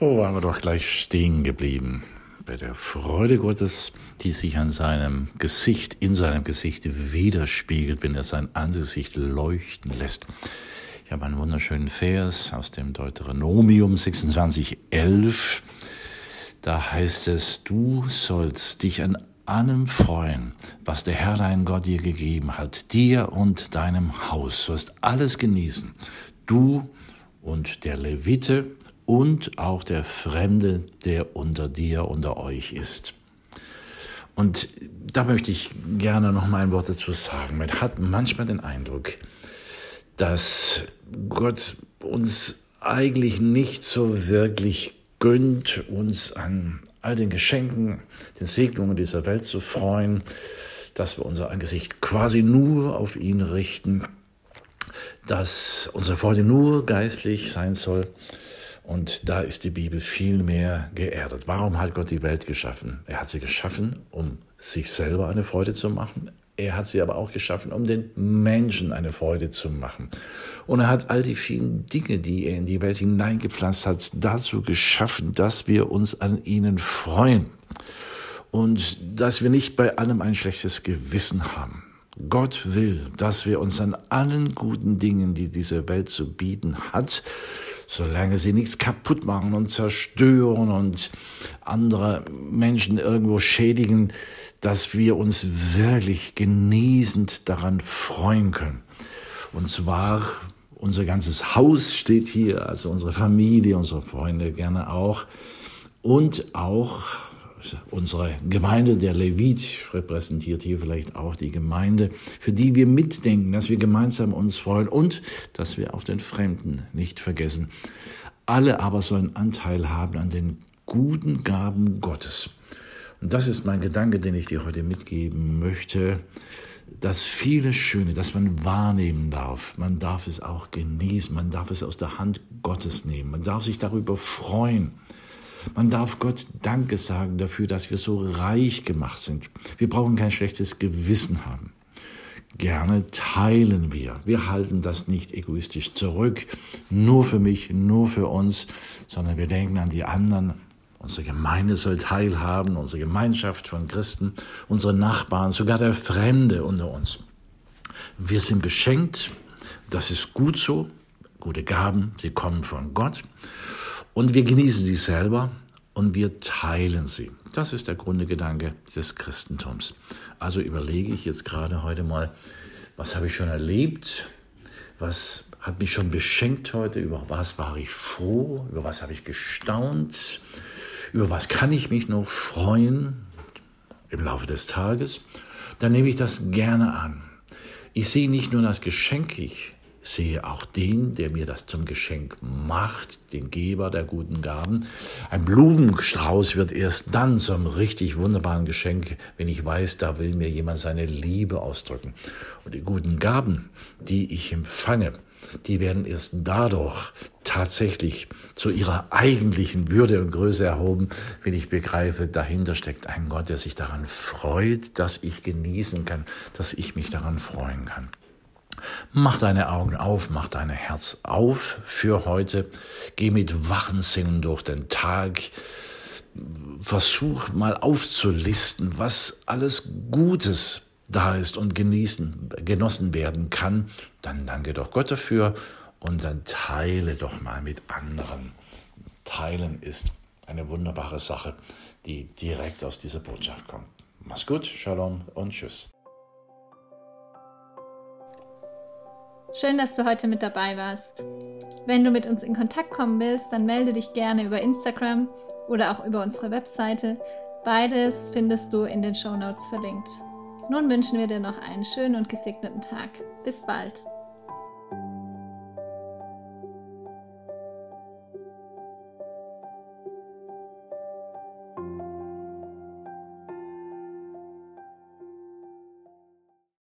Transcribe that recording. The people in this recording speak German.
Wo waren wir doch gleich stehen geblieben? Bei der Freude Gottes, die sich an seinem Gesicht, in seinem Gesicht widerspiegelt, wenn er sein Angesicht leuchten lässt. Ich habe einen wunderschönen Vers aus dem Deuteronomium 26,11. Da heißt es, du sollst dich an allem freuen, was der Herr dein Gott dir gegeben hat, dir und deinem Haus. Du sollst alles genießen. Du und der Levite und auch der Fremde, der unter dir, unter euch ist. Und da möchte ich gerne noch mal ein Wort dazu sagen. Man hat manchmal den Eindruck, dass Gott uns eigentlich nicht so wirklich gönnt, uns an all den Geschenken, den Segnungen dieser Welt zu freuen, dass wir unser Angesicht quasi nur auf ihn richten, dass unsere Freude nur geistlich sein soll und da ist die Bibel viel mehr geerdet. Warum hat Gott die Welt geschaffen? Er hat sie geschaffen, um sich selber eine Freude zu machen. Er hat sie aber auch geschaffen, um den Menschen eine Freude zu machen. Und er hat all die vielen Dinge, die er in die Welt hineingepflanzt hat, dazu geschaffen, dass wir uns an ihnen freuen. Und dass wir nicht bei allem ein schlechtes Gewissen haben. Gott will, dass wir uns an allen guten Dingen, die diese Welt zu bieten hat, solange sie nichts kaputt machen und zerstören und andere Menschen irgendwo schädigen, dass wir uns wirklich genießend daran freuen können. Und zwar unser ganzes Haus steht hier, also unsere Familie, unsere Freunde gerne auch und auch unsere Gemeinde, der Levit repräsentiert hier vielleicht auch die Gemeinde, für die wir mitdenken, dass wir gemeinsam uns freuen und dass wir auf den Fremden nicht vergessen. Alle aber sollen Anteil haben an den guten Gaben Gottes. Und das ist mein Gedanke, den ich dir heute mitgeben möchte. Das viele Schöne, das man wahrnehmen darf, man darf es auch genießen, man darf es aus der Hand Gottes nehmen, man darf sich darüber freuen. Man darf Gott Danke sagen dafür, dass wir so reich gemacht sind. Wir brauchen kein schlechtes Gewissen haben. Gerne teilen wir. Wir halten das nicht egoistisch zurück, nur für mich, nur für uns, sondern wir denken an die anderen. Unsere Gemeinde soll teilhaben, unsere Gemeinschaft von Christen, unsere Nachbarn, sogar der Fremde unter uns. Wir sind beschenkt, das ist gut so, gute Gaben, sie kommen von Gott. Und wir genießen sie selber und wir teilen sie. Das ist der Grundgedanke des Christentums. Also überlege ich jetzt gerade heute mal, was habe ich schon erlebt? Was hat mich schon beschenkt heute? Über was war ich froh? Über was habe ich gestaunt? Über was kann ich mich noch freuen im Laufe des Tages? Dann nehme ich das gerne an. Ich sehe nicht nur das Geschenk, ich sehe auch den, der mir das zum Geschenk macht, den Geber der guten Gaben. Ein Blumenstrauß wird erst dann zum richtig wunderbaren Geschenk, wenn ich weiß, da will mir jemand seine Liebe ausdrücken. Und die guten Gaben, die ich empfange, die werden erst dadurch tatsächlich zu ihrer eigentlichen Würde und Größe erhoben, wenn ich begreife, dahinter steckt ein Gott, der sich daran freut, dass ich genießen kann, dass ich mich daran freuen kann. Mach deine Augen auf, mach dein Herz auf für heute. Geh mit wachen Sinnen durch den Tag. Versuch mal aufzulisten, was alles Gutes da ist und genießen, genossen werden kann. Dann danke doch Gott dafür und dann teile doch mal mit anderen. Teilen ist eine wunderbare Sache, die direkt aus dieser Botschaft kommt. Mach's gut, Shalom und Tschüss. Schön, dass du heute mit dabei warst. Wenn du mit uns in Kontakt kommen willst, dann melde dich gerne über Instagram oder auch über unsere Webseite. Beides findest du in den Show Notes verlinkt. Nun wünschen wir dir noch einen schönen und gesegneten Tag. Bis bald.